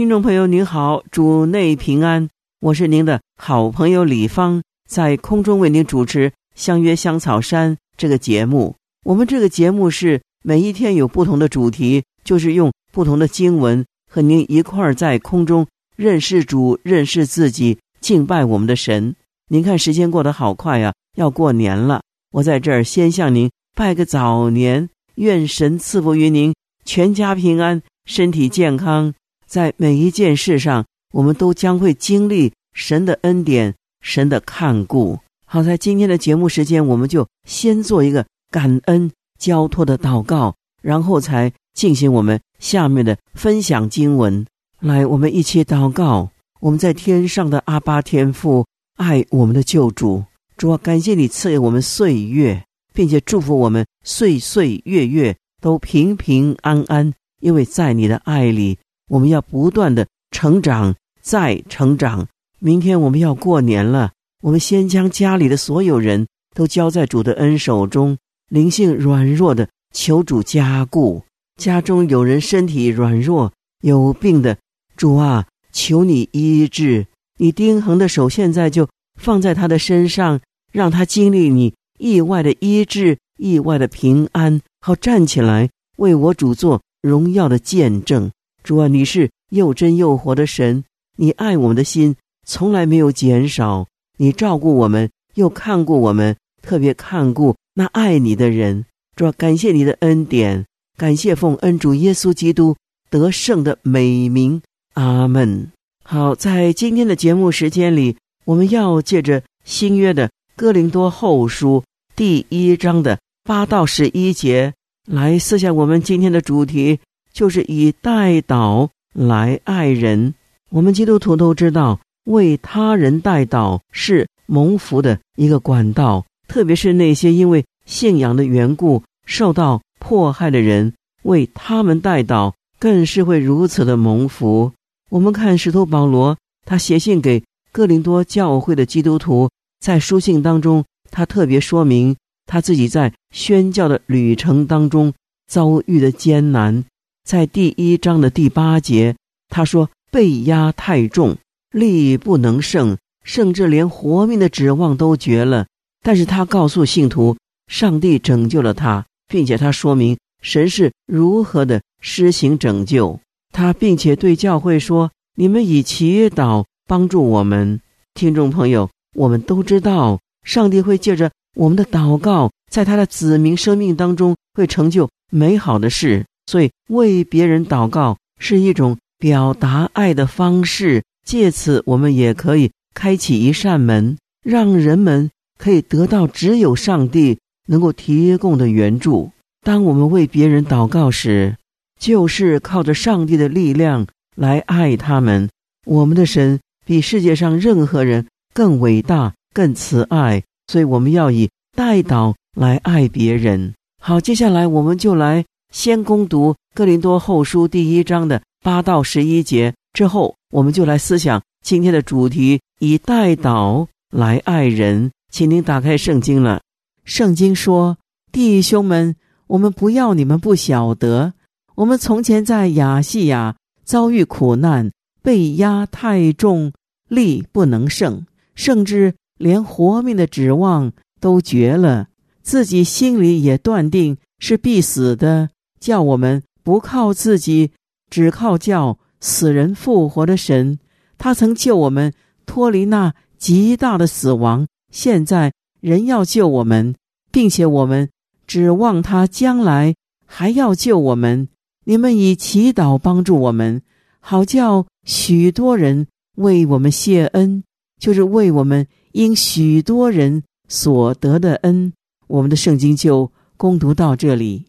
听众朋友您好，主内平安，我是您的好朋友李芳，在空中为您主持《相约香草山》这个节目。我们这个节目是每一天有不同的主题，就是用不同的经文和您一块儿在空中认识主、认识自己、敬拜我们的神。您看时间过得好快呀，要过年了。我在这儿先向您拜个早年，愿神赐福于您，全家平安，身体健康。在每一件事上，我们都将会经历神的恩典、神的看顾。好，在今天的节目时间，我们就先做一个感恩交托的祷告，然后才进行我们下面的分享经文。来，我们一起祷告。我们在天上的阿巴天父，爱我们的救主。主啊，感谢你赐给我们岁月，并且祝福我们岁岁月月都平平安安。因为在你的爱里，我们要不断的成长，再成长。明天我们要过年了，我们先将家里的所有人都交在主的恩手中。灵性软弱的，求主加固；家中有人身体软弱、有病的，主啊，求你医治。你丁恒的手现在就放在他的身上。让他经历你意外的医治、意外的平安，好站起来为我主做荣耀的见证。主啊，你是又真又活的神，你爱我们的心从来没有减少，你照顾我们，又看顾我们，特别看顾那爱你的人。主啊，感谢你的恩典，感谢奉恩主耶稣基督得胜的美名。阿门。好，在今天的节目时间里，我们要借着新约的。哥林多后书第一章的八到十一节，来思想我们今天的主题，就是以代祷来爱人。我们基督徒都知道，为他人代祷是蒙福的一个管道，特别是那些因为信仰的缘故受到迫害的人，为他们代祷更是会如此的蒙福。我们看使徒保罗，他写信给哥林多教会的基督徒。在书信当中，他特别说明他自己在宣教的旅程当中遭遇的艰难。在第一章的第八节，他说：“被压太重，力不能胜，甚至连活命的指望都绝了。”但是他告诉信徒，上帝拯救了他，并且他说明神是如何的施行拯救他，并且对教会说：“你们以祈祷帮助我们。”听众朋友。我们都知道，上帝会借着我们的祷告，在他的子民生命当中会成就美好的事。所以，为别人祷告是一种表达爱的方式。借此，我们也可以开启一扇门，让人们可以得到只有上帝能够提供的援助。当我们为别人祷告时，就是靠着上帝的力量来爱他们。我们的神比世界上任何人。更伟大、更慈爱，所以我们要以代祷来爱别人。好，接下来我们就来先攻读《哥林多后书》第一章的八到十一节，之后我们就来思想今天的主题：以代祷来爱人。请您打开圣经了。圣经说：“弟兄们，我们不要你们不晓得，我们从前在亚细亚遭遇苦难，被压太重，力不能胜。”甚至连活命的指望都绝了，自己心里也断定是必死的。叫我们不靠自己，只靠叫死人复活的神。他曾救我们脱离那极大的死亡，现在人要救我们，并且我们指望他将来还要救我们。你们以祈祷帮助我们，好叫许多人为我们谢恩。就是为我们因许多人所得的恩，我们的圣经就攻读到这里。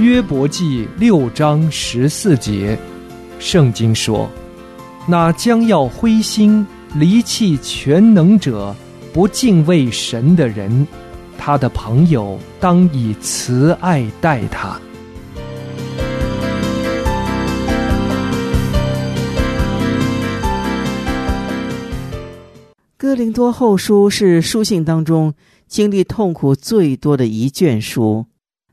约伯记六章十四节，圣经说：“那将要灰心离弃全能者，不敬畏神的人，他的朋友当以慈爱待他。”哥林多后书是书信当中经历痛苦最多的一卷书。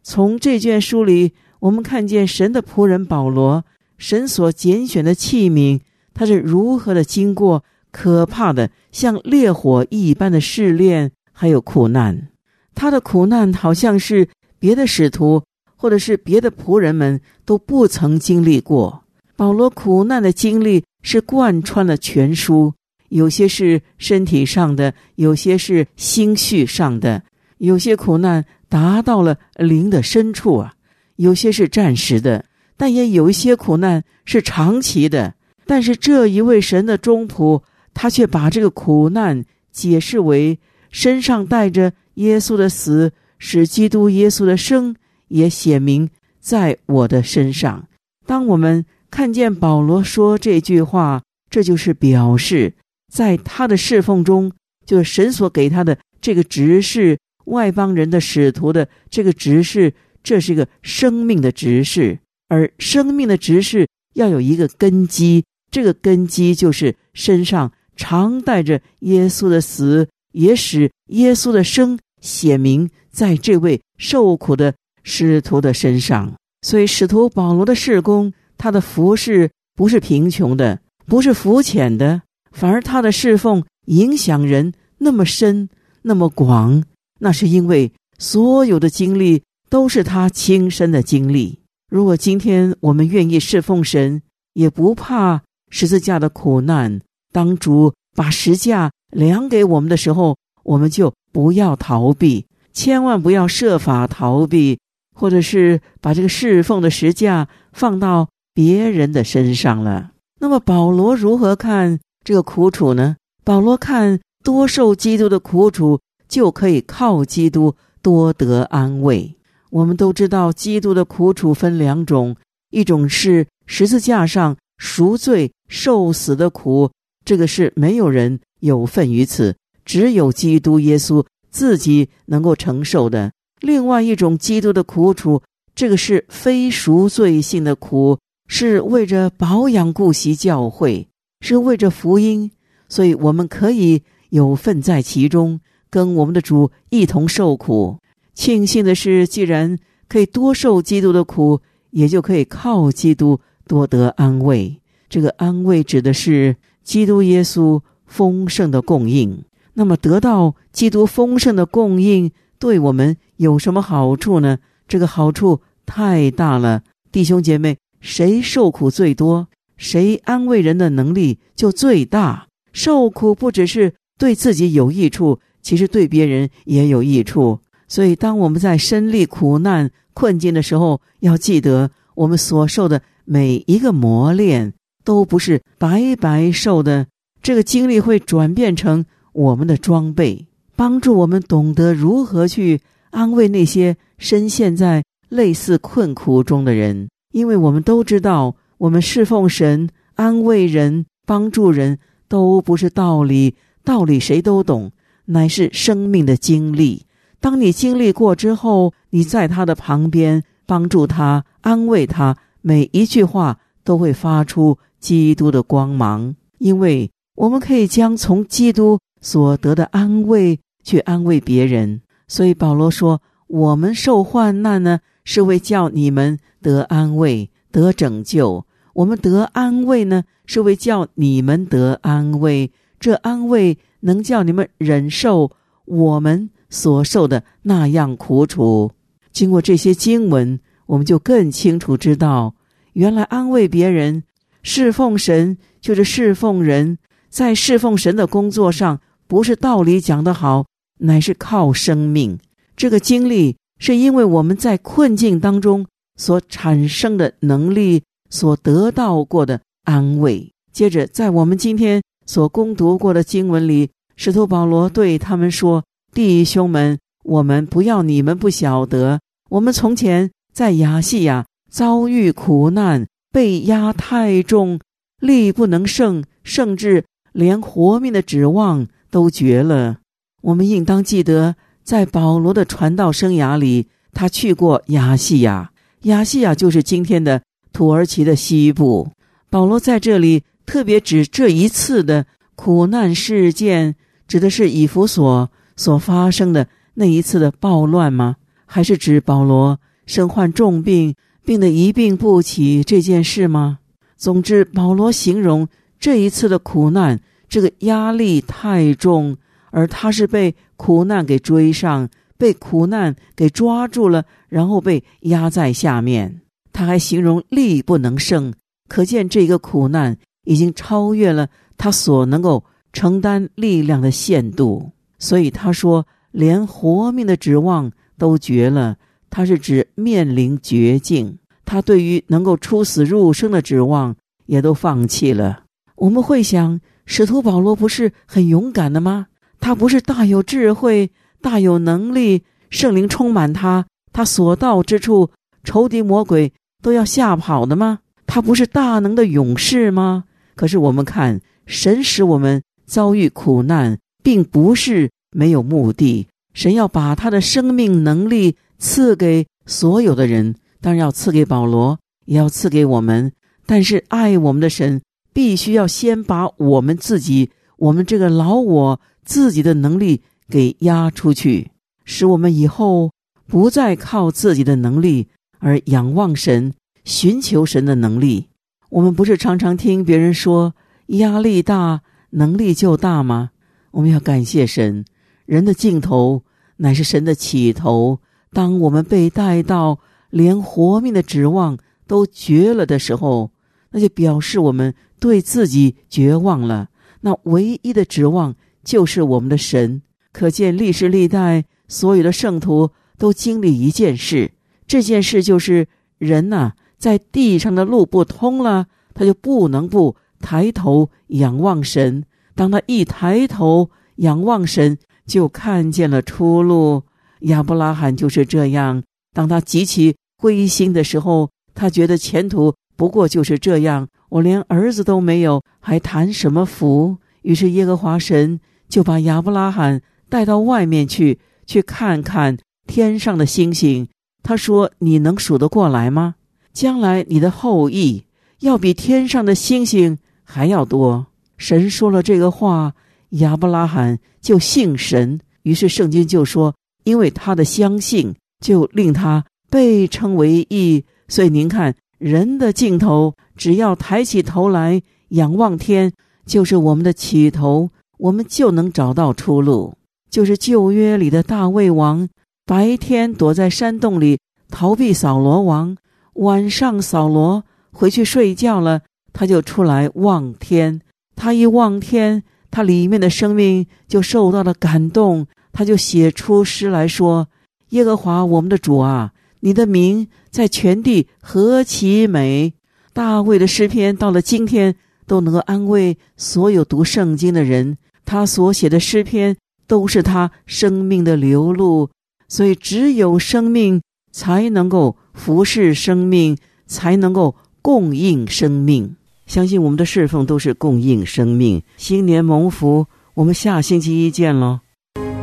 从这卷书里，我们看见神的仆人保罗，神所拣选的器皿，他是如何的经过可怕的像烈火一般的试炼，还有苦难。他的苦难好像是别的使徒或者是别的仆人们都不曾经历过。保罗苦难的经历是贯穿了全书，有些是身体上的，有些是心绪上的，有些苦难。达到了灵的深处啊，有些是暂时的，但也有一些苦难是长期的。但是这一位神的中仆，他却把这个苦难解释为身上带着耶稣的死，使基督耶稣的生也写明在我的身上。当我们看见保罗说这句话，这就是表示在他的侍奉中，就是神所给他的这个职事。外邦人的使徒的这个执事，这是一个生命的执事，而生命的执事要有一个根基，这个根基就是身上常带着耶稣的死，也使耶稣的生显明在这位受苦的使徒的身上。所以，使徒保罗的事工，他的服侍不是贫穷的，不是肤浅的，反而他的侍奉影响人那么深，那么广。那是因为所有的经历都是他亲身的经历。如果今天我们愿意侍奉神，也不怕十字架的苦难，当主把十架量给我们的时候，我们就不要逃避，千万不要设法逃避，或者是把这个侍奉的十架放到别人的身上了。那么保罗如何看这个苦楚呢？保罗看多受基督的苦楚。就可以靠基督多得安慰。我们都知道，基督的苦楚分两种：一种是十字架上赎罪受死的苦，这个是没有人有份于此，只有基督耶稣自己能够承受的；另外一种基督的苦楚，这个是非赎罪性的苦，是为着保养顾惜教会，是为着福音，所以我们可以有份在其中。跟我们的主一同受苦，庆幸的是，既然可以多受基督的苦，也就可以靠基督多得安慰。这个安慰指的是基督耶稣丰盛的供应。那么，得到基督丰盛的供应，对我们有什么好处呢？这个好处太大了，弟兄姐妹，谁受苦最多，谁安慰人的能力就最大。受苦不只是对自己有益处。其实对别人也有益处，所以当我们在身历苦难困境的时候，要记得我们所受的每一个磨练都不是白白受的。这个经历会转变成我们的装备，帮助我们懂得如何去安慰那些深陷在类似困苦中的人。因为我们都知道，我们侍奉神、安慰人、帮助人都不是道理，道理谁都懂。乃是生命的经历。当你经历过之后，你在他的旁边帮助他、安慰他，每一句话都会发出基督的光芒。因为我们可以将从基督所得的安慰去安慰别人。所以保罗说：“我们受患难呢，是为叫你们得安慰、得拯救；我们得安慰呢，是为叫你们得安慰。这安慰。”能叫你们忍受我们所受的那样苦楚。经过这些经文，我们就更清楚知道，原来安慰别人、侍奉神就是侍奉人。在侍奉神的工作上，不是道理讲得好，乃是靠生命。这个经历是因为我们在困境当中所产生的能力，所得到过的安慰。接着，在我们今天所攻读过的经文里。使徒保罗对他们说：“弟兄们，我们不要你们不晓得，我们从前在亚细亚遭遇苦难，被压太重，力不能胜，甚至连活命的指望都绝了。我们应当记得，在保罗的传道生涯里，他去过亚细亚，亚细亚就是今天的土耳其的西部。保罗在这里特别指这一次的苦难事件，指的是以弗所所发生的那一次的暴乱吗？还是指保罗身患重病，病得一病不起这件事吗？总之，保罗形容这一次的苦难，这个压力太重。而他是被苦难给追上，被苦难给抓住了，然后被压在下面。他还形容力不能胜，可见这个苦难已经超越了他所能够承担力量的限度。所以他说，连活命的指望都绝了。他是指面临绝境，他对于能够出死入生的指望也都放弃了。我们会想，使徒保罗不是很勇敢的吗？他不是大有智慧、大有能力，圣灵充满他，他所到之处，仇敌魔鬼都要吓跑的吗？他不是大能的勇士吗？可是我们看，神使我们遭遇苦难，并不是没有目的。神要把他的生命能力赐给所有的人，当然要赐给保罗，也要赐给我们。但是爱我们的神，必须要先把我们自己，我们这个老我。自己的能力给压出去，使我们以后不再靠自己的能力，而仰望神、寻求神的能力。我们不是常常听别人说压力大，能力就大吗？我们要感谢神，人的尽头乃是神的起头。当我们被带到连活命的指望都绝了的时候，那就表示我们对自己绝望了。那唯一的指望。就是我们的神，可见历史历代所有的圣徒都经历一件事，这件事就是人呐，在地上的路不通了，他就不能不抬头仰望神。当他一抬头仰望神，就看见了出路。亚伯拉罕就是这样，当他极其灰心的时候，他觉得前途不过就是这样，我连儿子都没有，还谈什么福？于是耶和华神。就把亚伯拉罕带到外面去，去看看天上的星星。他说：“你能数得过来吗？将来你的后裔要比天上的星星还要多。”神说了这个话，亚伯拉罕就信神。于是圣经就说：“因为他的相信，就令他被称为义。”所以您看，人的尽头，只要抬起头来仰望天，就是我们的起头。我们就能找到出路，就是旧约里的大卫王，白天躲在山洞里逃避扫罗王，晚上扫罗回去睡觉了，他就出来望天。他一望天，他里面的生命就受到了感动，他就写出诗来说：“耶和华我们的主啊，你的名在全地何其美！”大卫的诗篇到了今天都能够安慰所有读圣经的人。他所写的诗篇都是他生命的流露，所以只有生命才能够服侍生命，才能够供应生命。相信我们的侍奉都是供应生命。新年蒙福，我们下星期一见喽。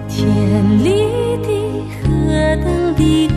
天里的何等的